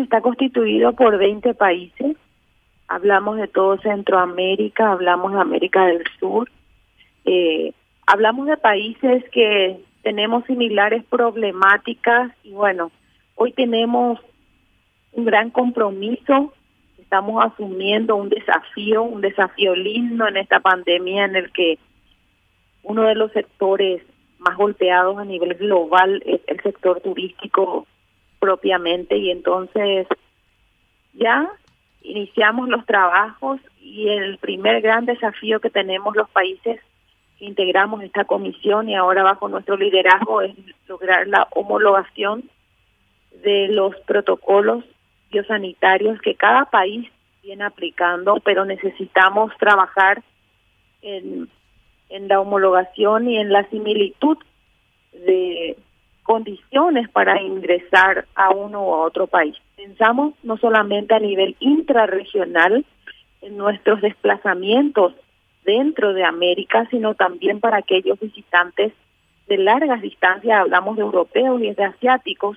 está constituido por 20 países. Hablamos de todo Centroamérica, hablamos de América del Sur. Eh, hablamos de países que tenemos similares problemáticas y bueno, hoy tenemos un gran compromiso, estamos asumiendo un desafío, un desafío lindo en esta pandemia en el que uno de los sectores más golpeados a nivel global es el sector turístico propiamente y entonces ya iniciamos los trabajos y el primer gran desafío que tenemos los países que integramos esta comisión y ahora bajo nuestro liderazgo es lograr la homologación de los protocolos biosanitarios que cada país viene aplicando, pero necesitamos trabajar en, en la homologación y en la similitud de condiciones para ingresar a uno u otro país. Pensamos no solamente a nivel intrarregional en nuestros desplazamientos dentro de América, sino también para aquellos visitantes de largas distancias, hablamos de europeos y de asiáticos,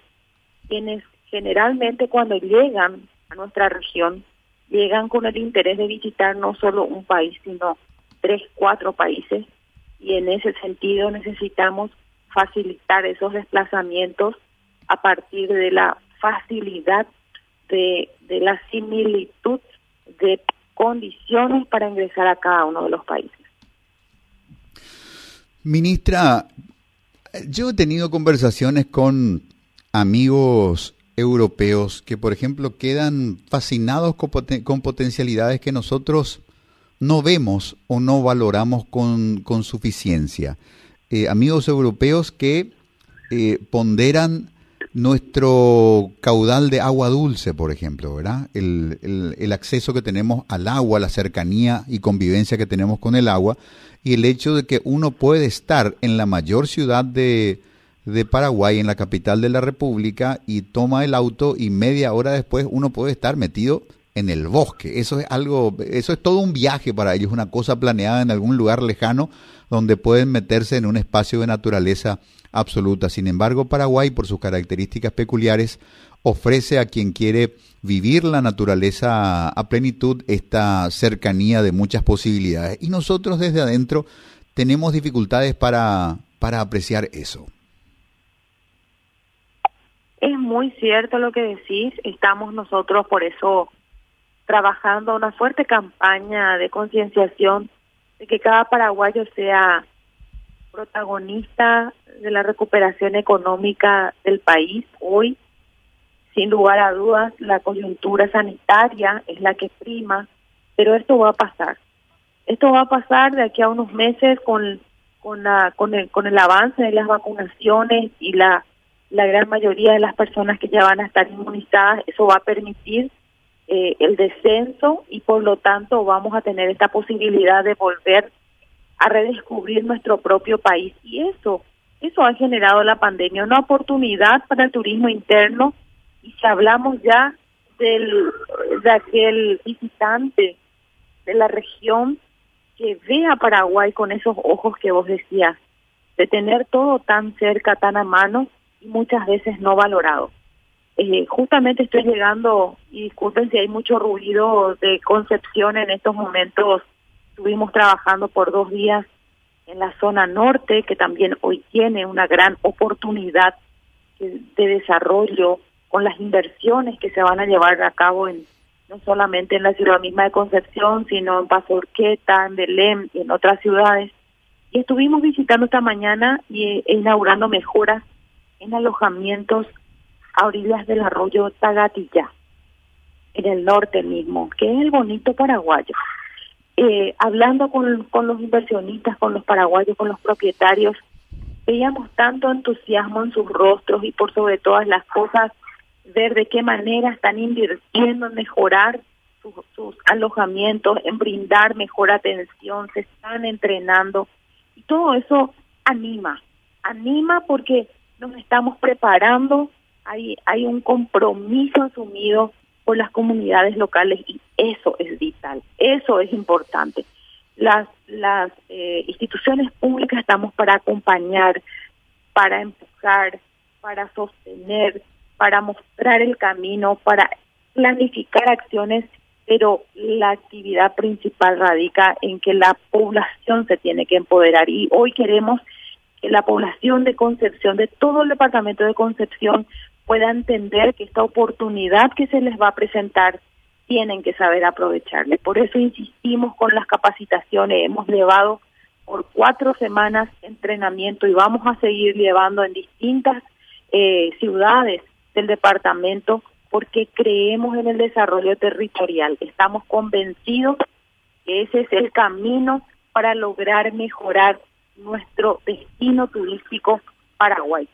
quienes generalmente cuando llegan a nuestra región, llegan con el interés de visitar no solo un país, sino tres, cuatro países, y en ese sentido necesitamos facilitar esos desplazamientos a partir de la facilidad de, de la similitud de condiciones para ingresar a cada uno de los países. Ministra, yo he tenido conversaciones con amigos europeos que, por ejemplo, quedan fascinados con, con potencialidades que nosotros no vemos o no valoramos con, con suficiencia. Eh, amigos europeos que eh, ponderan nuestro caudal de agua dulce, por ejemplo, ¿verdad? El, acceso que tenemos al agua, la cercanía y convivencia que tenemos con el agua y el hecho de que uno puede estar en la mayor ciudad de Paraguay, en la capital de la República, y toma el auto y media hora después uno puede estar metido en el bosque. Eso es algo, eso es todo un viaje para ellos, una cosa planeada en algún lugar lejano donde pueden meterse en un espacio de naturaleza absoluta. Sin embargo, Paraguay, por sus características peculiares, ofrece a quien quiere vivir la naturaleza a plenitud esta cercanía de muchas posibilidades. Y nosotros desde adentro tenemos dificultades para, para apreciar eso. Es muy cierto lo que decís, estamos nosotros por eso trabajando una fuerte campaña de concienciación de que cada paraguayo sea protagonista de la recuperación económica del país. Hoy, sin lugar a dudas, la coyuntura sanitaria es la que prima, pero esto va a pasar. Esto va a pasar de aquí a unos meses con con el con el avance de las vacunaciones y la la gran mayoría de las personas que ya van a estar inmunizadas, eso va a permitir eh, el descenso y por lo tanto vamos a tener esta posibilidad de volver a redescubrir nuestro propio país. Y eso eso ha generado la pandemia una oportunidad para el turismo interno. Y si hablamos ya del de aquel visitante de la región que ve a Paraguay con esos ojos que vos decías de tener todo tan cerca tan a mano y muchas veces no valorado eh, justamente estoy llegando, y disculpen si hay mucho ruido de Concepción en estos momentos, estuvimos trabajando por dos días en la zona norte, que también hoy tiene una gran oportunidad de desarrollo con las inversiones que se van a llevar a cabo en no solamente en la ciudad misma de Concepción, sino en Paso Urqueta, en Belém y en otras ciudades. Y estuvimos visitando esta mañana y e inaugurando mejoras en alojamientos a orillas del arroyo Tagatilla, en el norte mismo, que es el bonito paraguayo. Eh, hablando con, con los inversionistas, con los paraguayos, con los propietarios, veíamos tanto entusiasmo en sus rostros y por sobre todas las cosas, ver de qué manera están invirtiendo en mejorar sus, sus alojamientos, en brindar mejor atención, se están entrenando y todo eso anima, anima porque nos estamos preparando hay, hay un compromiso asumido por las comunidades locales y eso es vital, eso es importante. Las, eh, instituciones públicas estamos para acompañar, para empujar, para sostener, para mostrar el camino, para planificar acciones, pero la actividad principal radica en que la población se tiene que empoderar y hoy queremos que la población de Concepción, de todo el departamento de Concepción, pueda entender que esta oportunidad que se les va a presentar tienen que saber aprovecharle. Por eso insistimos con las capacitaciones, hemos llevado por cuatro semanas entrenamiento y vamos a seguir llevando en distintas eh, ciudades del departamento porque creemos en el desarrollo territorial. Estamos convencidos que ese es el camino para lograr mejorar nuestro destino turístico Paraguay.